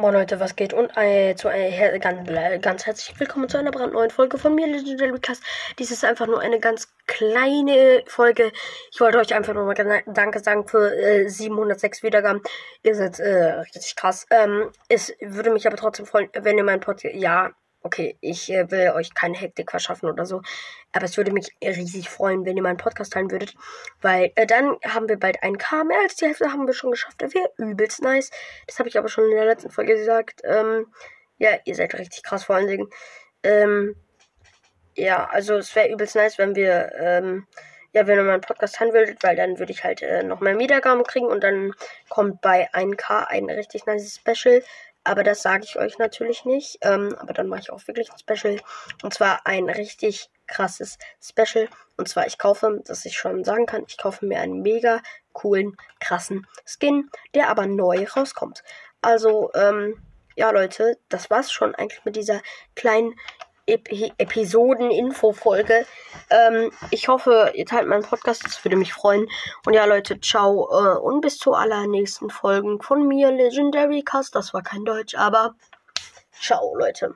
Moin Leute, was geht? Und äh, zu, äh, ganz, ganz herzlich willkommen zu einer brandneuen Folge von mir, Legendary Cast. Dies ist einfach nur eine ganz kleine Folge. Ich wollte euch einfach nur mal Danke sagen für äh, 706 Wiedergaben. Ihr seid äh, richtig krass. Ähm, es würde mich aber trotzdem freuen, wenn ihr meinen Podcast... Ja, Okay, ich äh, will euch keine Hektik verschaffen oder so. Aber es würde mich riesig freuen, wenn ihr meinen Podcast teilen würdet. Weil äh, dann haben wir bald ein K. Mehr als die Hälfte haben wir schon geschafft. Das wäre übelst nice. Das habe ich aber schon in der letzten Folge gesagt. Ähm, ja, ihr seid richtig krass vor allen Dingen. Ähm, ja, also es wäre übelst nice, wenn wir, ähm, ja, wenn ihr meinen Podcast teilen würdet, weil dann würde ich halt äh, noch mehr Wiedergaben kriegen und dann kommt bei 1K ein richtig nice Special. Aber das sage ich euch natürlich nicht. Ähm, aber dann mache ich auch wirklich ein Special. Und zwar ein richtig krasses Special. Und zwar, ich kaufe, dass ich schon sagen kann, ich kaufe mir einen mega coolen, krassen Skin, der aber neu rauskommt. Also, ähm, ja, Leute, das war's schon eigentlich mit dieser kleinen Ep Episoden-Info-Folge. Ähm, ich hoffe, ihr teilt meinen Podcast, das würde mich freuen. Und ja, Leute, ciao äh, und bis zur allernächsten Folgen von mir, Legendary Cast. Das war kein Deutsch, aber ciao, Leute.